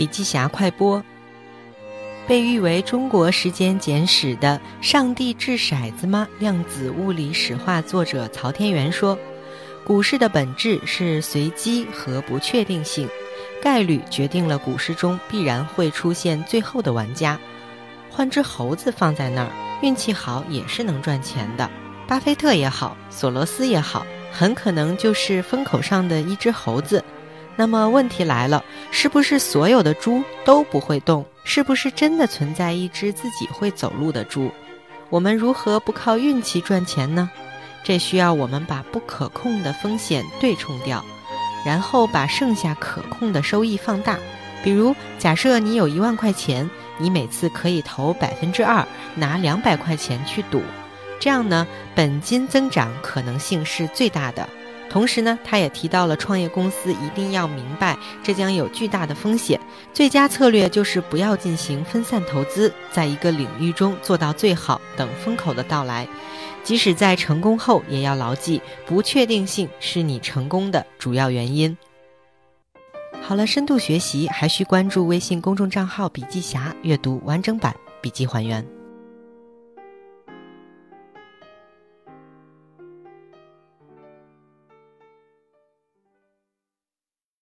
笔记侠快播。被誉为中国时间简史的“上帝掷骰子吗？量子物理史话”作者曹天元说：“股市的本质是随机和不确定性，概率决定了股市中必然会出现最后的玩家。换只猴子放在那儿，运气好也是能赚钱的。巴菲特也好，索罗斯也好，很可能就是风口上的一只猴子。”那么问题来了，是不是所有的猪都不会动？是不是真的存在一只自己会走路的猪？我们如何不靠运气赚钱呢？这需要我们把不可控的风险对冲掉，然后把剩下可控的收益放大。比如，假设你有一万块钱，你每次可以投百分之二，拿两百块钱去赌，这样呢，本金增长可能性是最大的。同时呢，他也提到了创业公司一定要明白，这将有巨大的风险。最佳策略就是不要进行分散投资，在一个领域中做到最好，等风口的到来。即使在成功后，也要牢记，不确定性是你成功的主要原因。好了，深度学习还需关注微信公众账号“笔记侠”，阅读完整版笔记还原。